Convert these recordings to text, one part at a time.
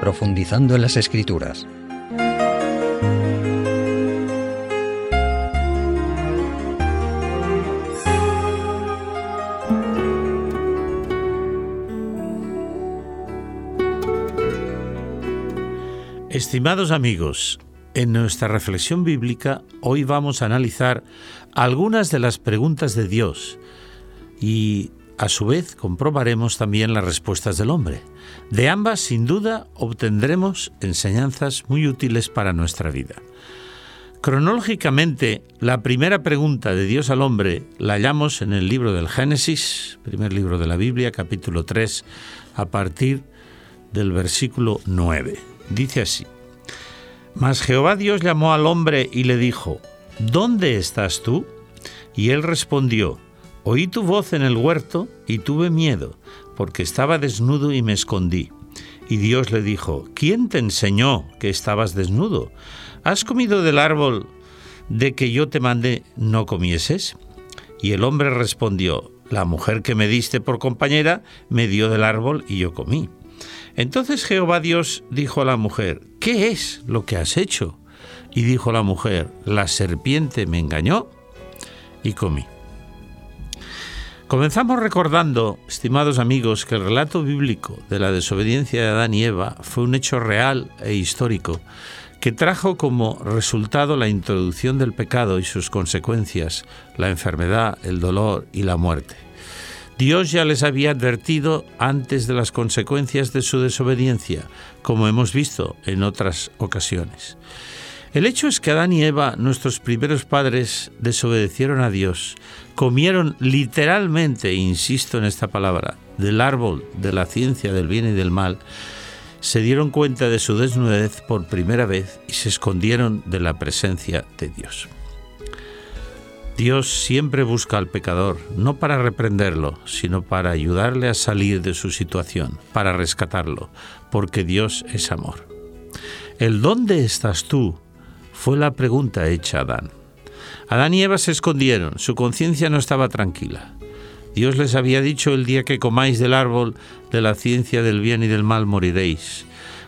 profundizando en las escrituras. Estimados amigos, en nuestra reflexión bíblica hoy vamos a analizar algunas de las preguntas de Dios y a su vez comprobaremos también las respuestas del hombre. De ambas, sin duda, obtendremos enseñanzas muy útiles para nuestra vida. Cronológicamente, la primera pregunta de Dios al hombre la hallamos en el libro del Génesis, primer libro de la Biblia, capítulo 3, a partir del versículo 9. Dice así, Mas Jehová Dios llamó al hombre y le dijo, ¿Dónde estás tú? Y él respondió, Oí tu voz en el huerto y tuve miedo, porque estaba desnudo y me escondí. Y Dios le dijo, ¿quién te enseñó que estabas desnudo? ¿Has comido del árbol de que yo te mandé no comieses? Y el hombre respondió, la mujer que me diste por compañera me dio del árbol y yo comí. Entonces Jehová Dios dijo a la mujer, ¿qué es lo que has hecho? Y dijo la mujer, la serpiente me engañó y comí. Comenzamos recordando, estimados amigos, que el relato bíblico de la desobediencia de Adán y Eva fue un hecho real e histórico que trajo como resultado la introducción del pecado y sus consecuencias, la enfermedad, el dolor y la muerte. Dios ya les había advertido antes de las consecuencias de su desobediencia, como hemos visto en otras ocasiones. El hecho es que Adán y Eva, nuestros primeros padres, desobedecieron a Dios, comieron literalmente, insisto en esta palabra, del árbol de la ciencia del bien y del mal, se dieron cuenta de su desnudez por primera vez y se escondieron de la presencia de Dios. Dios siempre busca al pecador, no para reprenderlo, sino para ayudarle a salir de su situación, para rescatarlo, porque Dios es amor. El dónde estás tú fue la pregunta hecha a Adán. Adán y Eva se escondieron, su conciencia no estaba tranquila. Dios les había dicho el día que comáis del árbol de la ciencia del bien y del mal moriréis.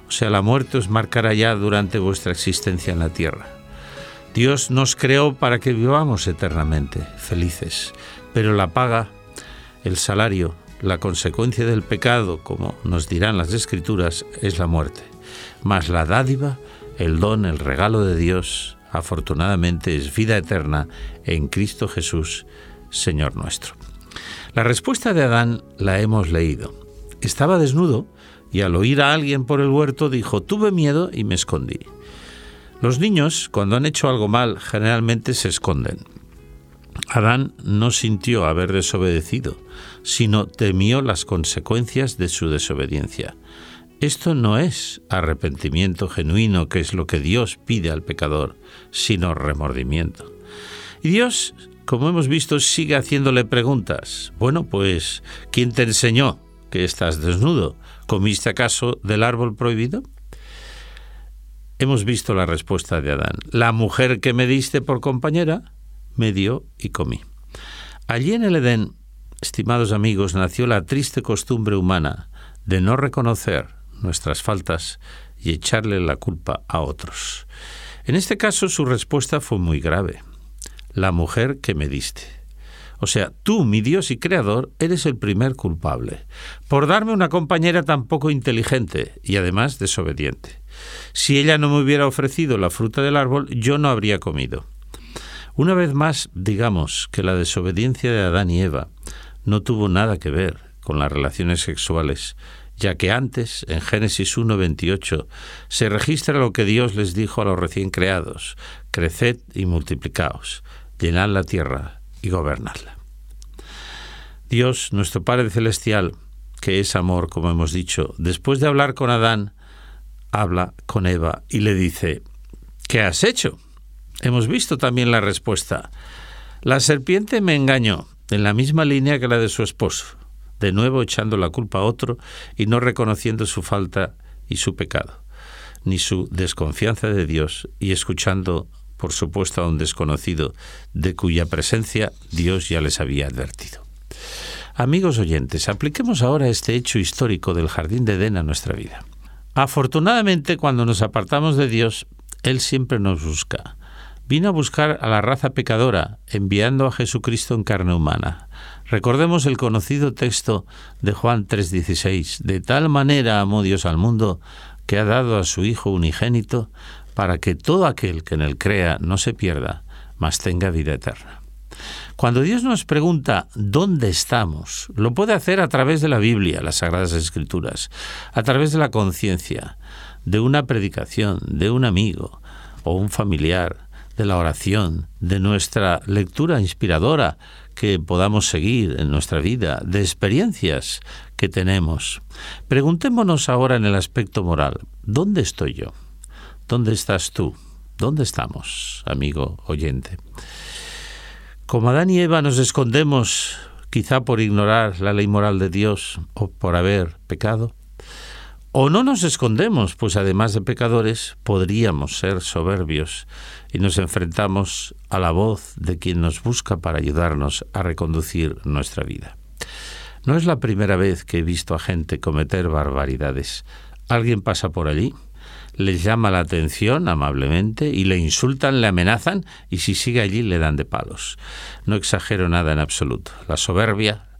O sea, la muerte os marcará ya durante vuestra existencia en la tierra. Dios nos creó para que vivamos eternamente, felices, pero la paga, el salario, la consecuencia del pecado, como nos dirán las escrituras, es la muerte. Mas la dádiva el don, el regalo de Dios, afortunadamente, es vida eterna en Cristo Jesús, Señor nuestro. La respuesta de Adán la hemos leído. Estaba desnudo y al oír a alguien por el huerto dijo, tuve miedo y me escondí. Los niños, cuando han hecho algo mal, generalmente se esconden. Adán no sintió haber desobedecido, sino temió las consecuencias de su desobediencia. Esto no es arrepentimiento genuino, que es lo que Dios pide al pecador, sino remordimiento. Y Dios, como hemos visto, sigue haciéndole preguntas. Bueno, pues, ¿quién te enseñó que estás desnudo? ¿Comiste acaso del árbol prohibido? Hemos visto la respuesta de Adán. La mujer que me diste por compañera, me dio y comí. Allí en el Edén, estimados amigos, nació la triste costumbre humana de no reconocer nuestras faltas y echarle la culpa a otros. En este caso su respuesta fue muy grave. La mujer que me diste. O sea, tú, mi Dios y Creador, eres el primer culpable, por darme una compañera tan poco inteligente y además desobediente. Si ella no me hubiera ofrecido la fruta del árbol, yo no habría comido. Una vez más, digamos que la desobediencia de Adán y Eva no tuvo nada que ver con las relaciones sexuales, ya que antes, en Génesis 1.28, se registra lo que Dios les dijo a los recién creados, creced y multiplicaos, llenad la tierra y gobernadla. Dios, nuestro Padre Celestial, que es amor, como hemos dicho, después de hablar con Adán, habla con Eva y le dice, ¿qué has hecho? Hemos visto también la respuesta. La serpiente me engañó, en la misma línea que la de su esposo de nuevo echando la culpa a otro y no reconociendo su falta y su pecado, ni su desconfianza de Dios y escuchando, por supuesto, a un desconocido de cuya presencia Dios ya les había advertido. Amigos oyentes, apliquemos ahora este hecho histórico del jardín de Edén a nuestra vida. Afortunadamente, cuando nos apartamos de Dios, Él siempre nos busca. Vino a buscar a la raza pecadora, enviando a Jesucristo en carne humana. Recordemos el conocido texto de Juan 3:16. De tal manera amó Dios al mundo que ha dado a su Hijo unigénito para que todo aquel que en él crea no se pierda, mas tenga vida eterna. Cuando Dios nos pregunta dónde estamos, lo puede hacer a través de la Biblia, las Sagradas Escrituras, a través de la conciencia, de una predicación, de un amigo o un familiar, de la oración, de nuestra lectura inspiradora que podamos seguir en nuestra vida, de experiencias que tenemos. Preguntémonos ahora en el aspecto moral, ¿dónde estoy yo? ¿Dónde estás tú? ¿Dónde estamos, amigo oyente? Como Adán y Eva nos escondemos quizá por ignorar la ley moral de Dios o por haber pecado, o no nos escondemos, pues además de pecadores podríamos ser soberbios y nos enfrentamos a la voz de quien nos busca para ayudarnos a reconducir nuestra vida. No es la primera vez que he visto a gente cometer barbaridades. Alguien pasa por allí, les llama la atención amablemente y le insultan, le amenazan y si sigue allí le dan de palos. No exagero nada en absoluto. La soberbia,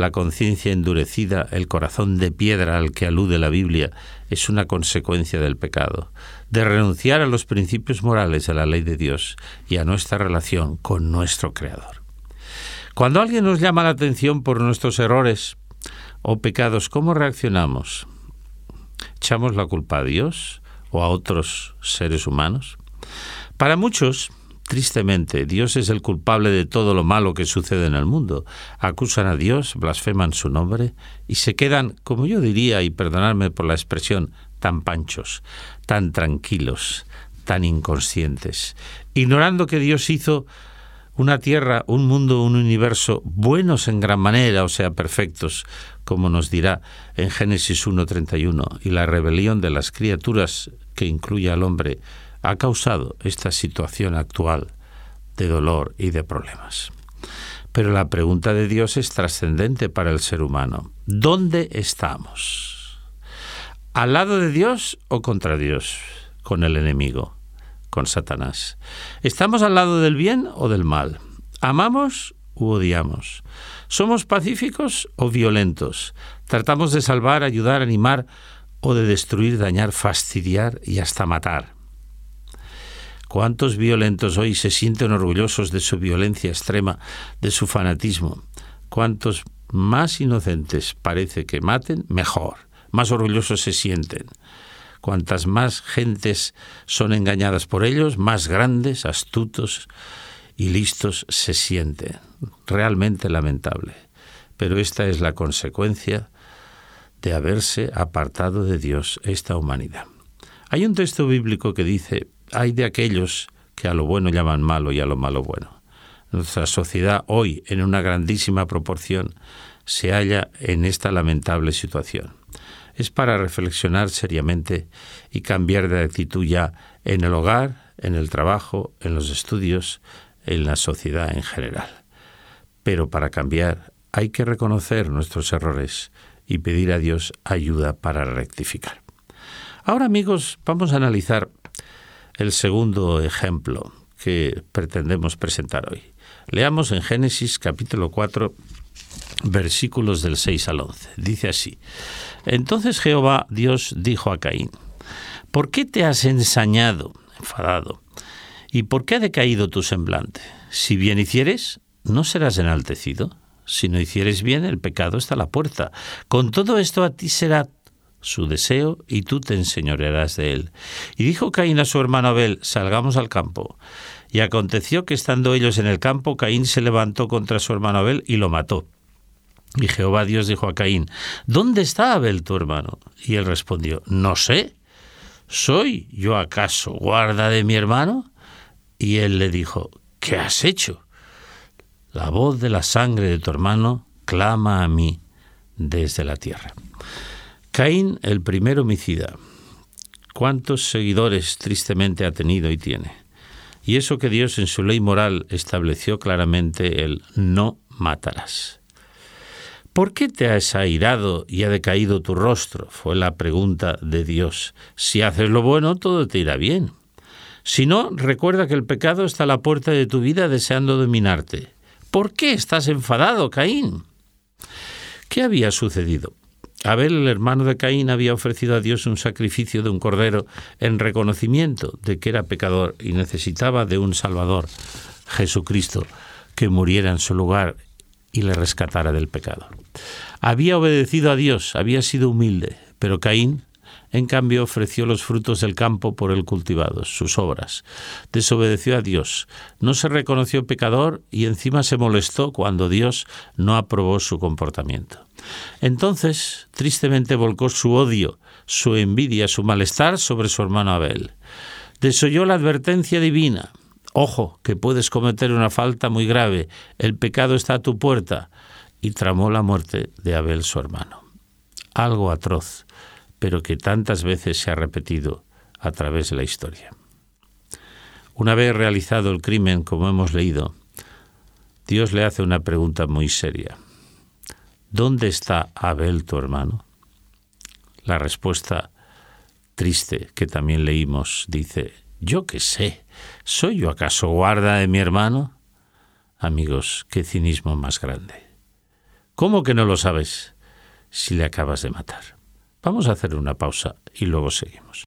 la conciencia endurecida, el corazón de piedra al que alude la Biblia, es una consecuencia del pecado, de renunciar a los principios morales de la ley de Dios y a nuestra relación con nuestro Creador. Cuando alguien nos llama la atención por nuestros errores o pecados, ¿cómo reaccionamos? ¿Echamos la culpa a Dios o a otros seres humanos? Para muchos, Tristemente, Dios es el culpable de todo lo malo que sucede en el mundo. Acusan a Dios, blasfeman su nombre y se quedan, como yo diría, y perdonadme por la expresión, tan panchos, tan tranquilos, tan inconscientes, ignorando que Dios hizo una tierra, un mundo, un universo buenos en gran manera, o sea, perfectos, como nos dirá en Génesis 1.31, y la rebelión de las criaturas que incluye al hombre ha causado esta situación actual de dolor y de problemas. Pero la pregunta de Dios es trascendente para el ser humano. ¿Dónde estamos? ¿Al lado de Dios o contra Dios? Con el enemigo, con Satanás. ¿Estamos al lado del bien o del mal? ¿Amamos u odiamos? ¿Somos pacíficos o violentos? ¿Tratamos de salvar, ayudar, animar o de destruir, dañar, fastidiar y hasta matar? ¿Cuántos violentos hoy se sienten orgullosos de su violencia extrema, de su fanatismo? ¿Cuántos más inocentes parece que maten, mejor, más orgullosos se sienten? Cuantas más gentes son engañadas por ellos, más grandes, astutos y listos se sienten. Realmente lamentable. Pero esta es la consecuencia de haberse apartado de Dios esta humanidad. Hay un texto bíblico que dice, hay de aquellos que a lo bueno llaman malo y a lo malo bueno. Nuestra sociedad hoy, en una grandísima proporción, se halla en esta lamentable situación. Es para reflexionar seriamente y cambiar de actitud ya en el hogar, en el trabajo, en los estudios, en la sociedad en general. Pero para cambiar hay que reconocer nuestros errores y pedir a Dios ayuda para rectificar. Ahora amigos, vamos a analizar el segundo ejemplo que pretendemos presentar hoy. Leamos en Génesis capítulo 4 versículos del 6 al 11. Dice así, Entonces Jehová Dios dijo a Caín, ¿por qué te has ensañado, enfadado? ¿Y por qué ha decaído tu semblante? Si bien hicieres, ¿no serás enaltecido? Si no hicieres bien, el pecado está a la puerta. Con todo esto a ti será su deseo y tú te enseñorearás de él. Y dijo Caín a su hermano Abel, salgamos al campo. Y aconteció que estando ellos en el campo, Caín se levantó contra su hermano Abel y lo mató. Y Jehová Dios dijo a Caín, ¿dónde está Abel tu hermano? Y él respondió, no sé. ¿Soy yo acaso guarda de mi hermano? Y él le dijo, ¿qué has hecho? La voz de la sangre de tu hermano clama a mí desde la tierra. Caín, el primer homicida. ¿Cuántos seguidores tristemente ha tenido y tiene? Y eso que Dios en su ley moral estableció claramente el no matarás. ¿Por qué te has airado y ha decaído tu rostro? fue la pregunta de Dios. Si haces lo bueno, todo te irá bien. Si no, recuerda que el pecado está a la puerta de tu vida deseando dominarte. ¿Por qué estás enfadado, Caín? ¿Qué había sucedido? Abel, el hermano de Caín, había ofrecido a Dios un sacrificio de un cordero en reconocimiento de que era pecador y necesitaba de un Salvador, Jesucristo, que muriera en su lugar y le rescatara del pecado. Había obedecido a Dios, había sido humilde, pero Caín en cambio, ofreció los frutos del campo por él cultivados, sus obras. Desobedeció a Dios, no se reconoció pecador y encima se molestó cuando Dios no aprobó su comportamiento. Entonces, tristemente volcó su odio, su envidia, su malestar sobre su hermano Abel. Desoyó la advertencia divina. Ojo, que puedes cometer una falta muy grave, el pecado está a tu puerta, y tramó la muerte de Abel su hermano. Algo atroz pero que tantas veces se ha repetido a través de la historia. Una vez realizado el crimen, como hemos leído, Dios le hace una pregunta muy seria. ¿Dónde está Abel tu hermano? La respuesta triste que también leímos dice, yo qué sé, ¿soy yo acaso guarda de mi hermano? Amigos, qué cinismo más grande. ¿Cómo que no lo sabes si le acabas de matar? Vamos a hacer una pausa y luego seguimos.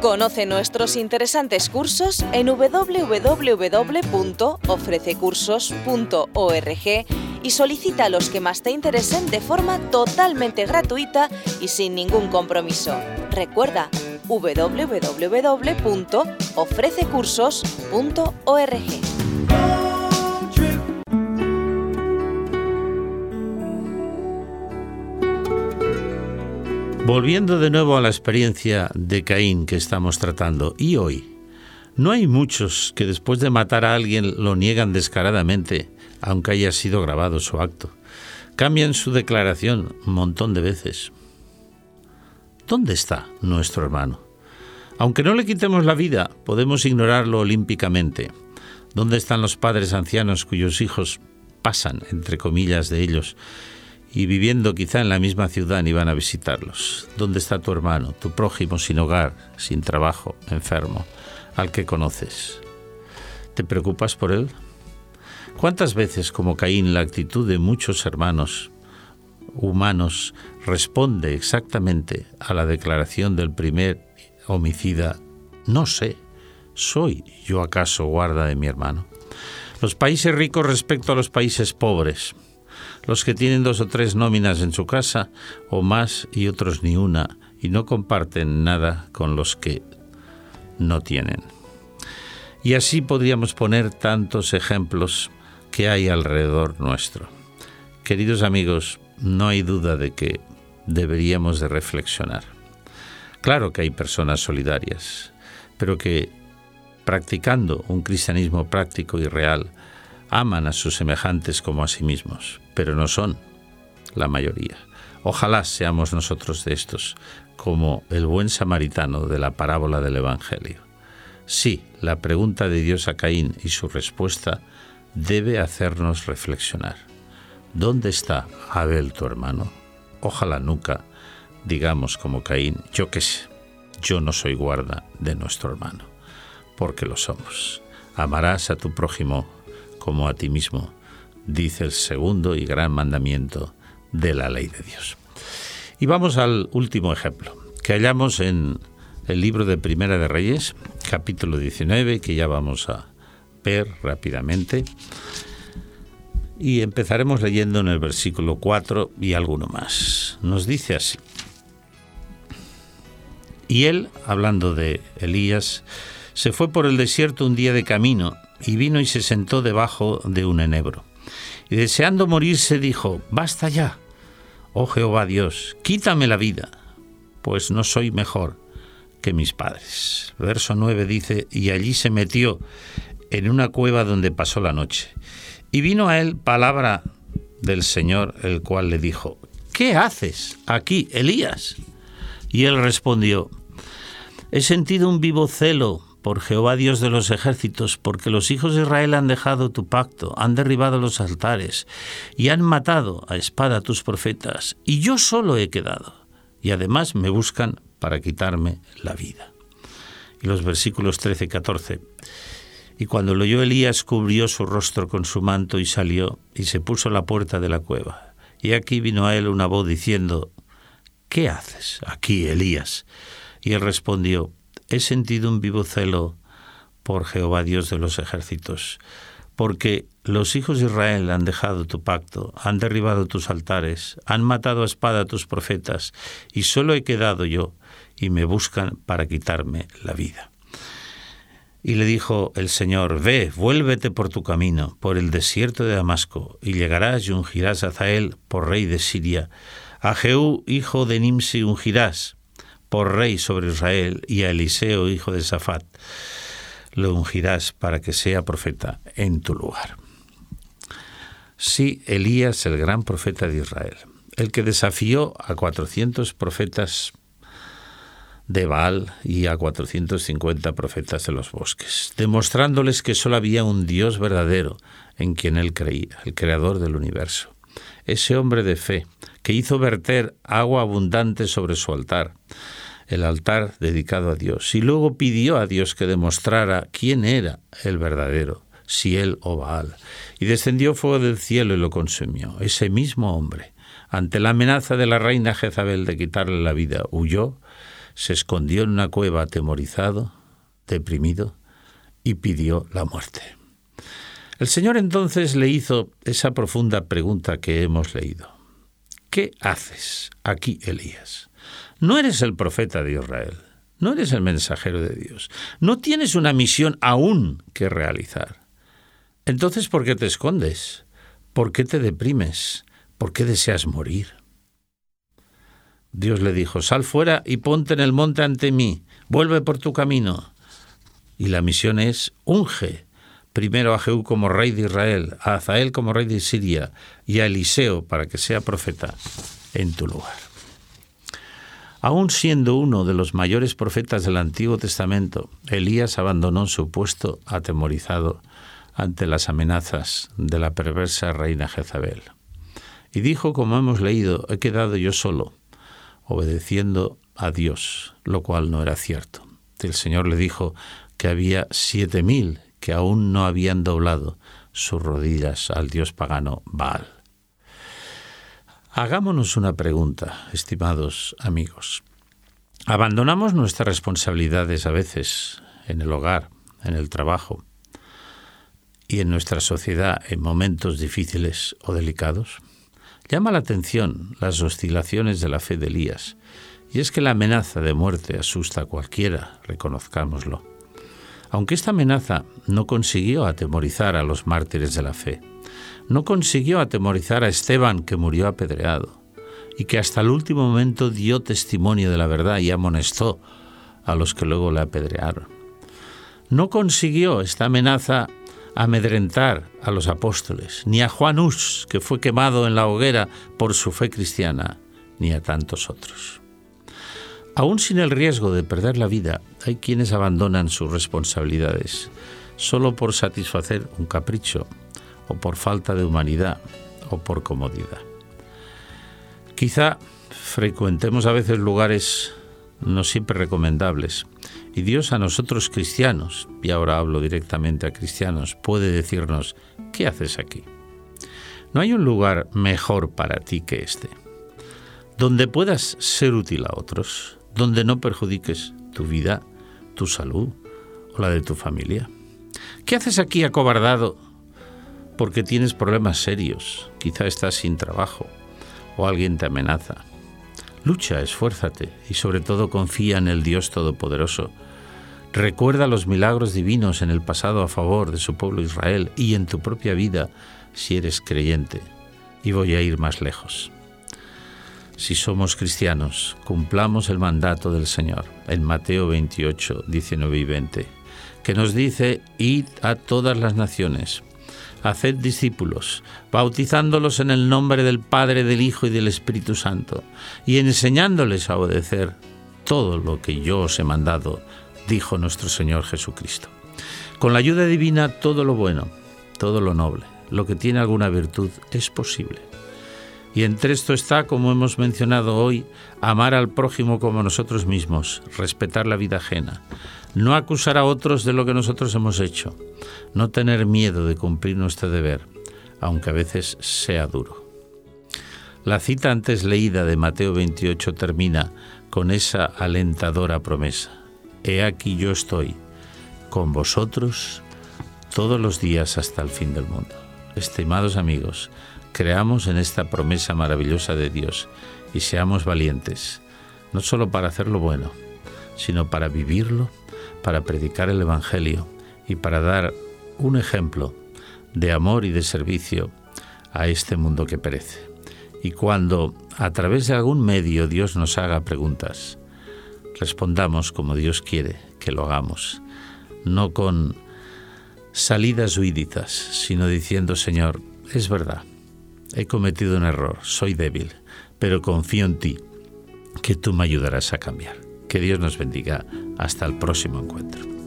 Conoce nuestros interesantes cursos en www.ofrececursos.org y solicita los que más te interesen de forma totalmente gratuita y sin ningún compromiso. Recuerda www.ofrececursos.org. Volviendo de nuevo a la experiencia de Caín que estamos tratando, y hoy, no hay muchos que después de matar a alguien lo niegan descaradamente, aunque haya sido grabado su acto. Cambian su declaración un montón de veces. ¿Dónde está nuestro hermano? Aunque no le quitemos la vida, podemos ignorarlo olímpicamente. ¿Dónde están los padres ancianos cuyos hijos pasan, entre comillas, de ellos y viviendo quizá en la misma ciudad ni van a visitarlos. ¿Dónde está tu hermano, tu prójimo sin hogar, sin trabajo, enfermo, al que conoces? ¿Te preocupas por él? ¿Cuántas veces, como Caín, la actitud de muchos hermanos humanos responde exactamente a la declaración del primer homicida? No sé, ¿soy yo acaso guarda de mi hermano? Los países ricos respecto a los países pobres los que tienen dos o tres nóminas en su casa o más y otros ni una y no comparten nada con los que no tienen. Y así podríamos poner tantos ejemplos que hay alrededor nuestro. Queridos amigos, no hay duda de que deberíamos de reflexionar. Claro que hay personas solidarias, pero que practicando un cristianismo práctico y real, aman a sus semejantes como a sí mismos, pero no son la mayoría. Ojalá seamos nosotros de estos, como el buen samaritano de la parábola del Evangelio. Sí, la pregunta de Dios a Caín y su respuesta debe hacernos reflexionar. ¿Dónde está Abel tu hermano? Ojalá nunca digamos como Caín, yo qué sé, yo no soy guarda de nuestro hermano, porque lo somos. Amarás a tu prójimo como a ti mismo, dice el segundo y gran mandamiento de la ley de Dios. Y vamos al último ejemplo, que hallamos en el libro de Primera de Reyes, capítulo 19, que ya vamos a ver rápidamente. Y empezaremos leyendo en el versículo 4 y alguno más. Nos dice así. Y él, hablando de Elías, se fue por el desierto un día de camino y vino y se sentó debajo de un enebro. Y deseando morirse dijo, Basta ya, oh Jehová Dios, quítame la vida, pues no soy mejor que mis padres. Verso 9 dice, y allí se metió en una cueva donde pasó la noche. Y vino a él palabra del Señor, el cual le dijo, ¿qué haces aquí, Elías? Y él respondió, he sentido un vivo celo por Jehová Dios de los ejércitos, porque los hijos de Israel han dejado tu pacto, han derribado los altares y han matado a espada a tus profetas, y yo solo he quedado, y además me buscan para quitarme la vida. Y los versículos 13 y 14. Y cuando lo oyó Elías, cubrió su rostro con su manto y salió, y se puso a la puerta de la cueva. Y aquí vino a él una voz diciendo, ¿Qué haces aquí, Elías? Y él respondió, he sentido un vivo celo por Jehová Dios de los ejércitos, porque los hijos de Israel han dejado tu pacto, han derribado tus altares, han matado a espada a tus profetas, y solo he quedado yo, y me buscan para quitarme la vida. Y le dijo el Señor, Ve, vuélvete por tu camino, por el desierto de Damasco, y llegarás y ungirás a Zael por rey de Siria. A Jehú, hijo de Nimsi, ungirás, por rey sobre Israel, y a Eliseo, hijo de Safat, lo ungirás para que sea profeta en tu lugar. Sí, Elías, el gran profeta de Israel, el que desafió a 400 profetas de Baal y a 450 profetas de los bosques, demostrándoles que solo había un Dios verdadero en quien él creía, el creador del universo. Ese hombre de fe que hizo verter agua abundante sobre su altar, el altar dedicado a Dios, y luego pidió a Dios que demostrara quién era el verdadero, si él o Baal, y descendió fuego del cielo y lo consumió. Ese mismo hombre, ante la amenaza de la reina Jezabel de quitarle la vida, huyó, se escondió en una cueva atemorizado, deprimido, y pidió la muerte. El Señor entonces le hizo esa profunda pregunta que hemos leído. ¿Qué haces aquí, Elías? No eres el profeta de Israel, no eres el mensajero de Dios, no tienes una misión aún que realizar. Entonces, ¿por qué te escondes? ¿Por qué te deprimes? ¿Por qué deseas morir? Dios le dijo, sal fuera y ponte en el monte ante mí, vuelve por tu camino. Y la misión es, unge primero a Jehú como rey de Israel, a Azael como rey de Siria y a Eliseo para que sea profeta en tu lugar. Aún siendo uno de los mayores profetas del Antiguo Testamento, Elías abandonó su puesto atemorizado ante las amenazas de la perversa reina Jezabel. Y dijo, como hemos leído, he quedado yo solo, obedeciendo a Dios, lo cual no era cierto. El Señor le dijo que había siete mil que aún no habían doblado sus rodillas al dios pagano Baal. Hagámonos una pregunta, estimados amigos. ¿Abandonamos nuestras responsabilidades a veces en el hogar, en el trabajo y en nuestra sociedad en momentos difíciles o delicados? Llama la atención las oscilaciones de la fe de Elías, y es que la amenaza de muerte asusta a cualquiera, reconozcámoslo. Aunque esta amenaza no consiguió atemorizar a los mártires de la fe, no consiguió atemorizar a Esteban, que murió apedreado, y que hasta el último momento dio testimonio de la verdad y amonestó a los que luego le apedrearon. No consiguió esta amenaza amedrentar a los apóstoles, ni a Juan Hus, que fue quemado en la hoguera por su fe cristiana, ni a tantos otros. Aún sin el riesgo de perder la vida, hay quienes abandonan sus responsabilidades solo por satisfacer un capricho o por falta de humanidad o por comodidad. Quizá frecuentemos a veces lugares no siempre recomendables y Dios a nosotros cristianos, y ahora hablo directamente a cristianos, puede decirnos, ¿qué haces aquí? No hay un lugar mejor para ti que este, donde puedas ser útil a otros, donde no perjudiques tu vida, tu salud o la de tu familia. ¿Qué haces aquí acobardado porque tienes problemas serios, quizá estás sin trabajo o alguien te amenaza. Lucha, esfuérzate y sobre todo confía en el Dios Todopoderoso. Recuerda los milagros divinos en el pasado a favor de su pueblo Israel y en tu propia vida si eres creyente. Y voy a ir más lejos. Si somos cristianos, cumplamos el mandato del Señor en Mateo 28, 19 y 20, que nos dice, id a todas las naciones haced discípulos, bautizándolos en el nombre del Padre, del Hijo y del Espíritu Santo, y enseñándoles a obedecer todo lo que yo os he mandado. dijo nuestro Señor Jesucristo. Con la ayuda divina todo lo bueno, todo lo noble, lo que tiene alguna virtud es posible. Y entre esto está, como hemos mencionado hoy, amar al prójimo como nosotros mismos, respetar la vida ajena, no acusar a otros de lo que nosotros hemos hecho, no tener miedo de cumplir nuestro deber, aunque a veces sea duro. La cita antes leída de Mateo 28 termina con esa alentadora promesa. He aquí yo estoy con vosotros todos los días hasta el fin del mundo. Estimados amigos, creamos en esta promesa maravillosa de Dios y seamos valientes, no solo para hacer lo bueno, sino para vivirlo, para predicar el Evangelio y para dar un ejemplo de amor y de servicio a este mundo que perece. Y cuando a través de algún medio Dios nos haga preguntas, respondamos como Dios quiere que lo hagamos, no con salidas huíditas, sino diciendo, Señor, es verdad, he cometido un error, soy débil, pero confío en ti, que tú me ayudarás a cambiar. Que Dios nos bendiga. Hasta el próximo encuentro.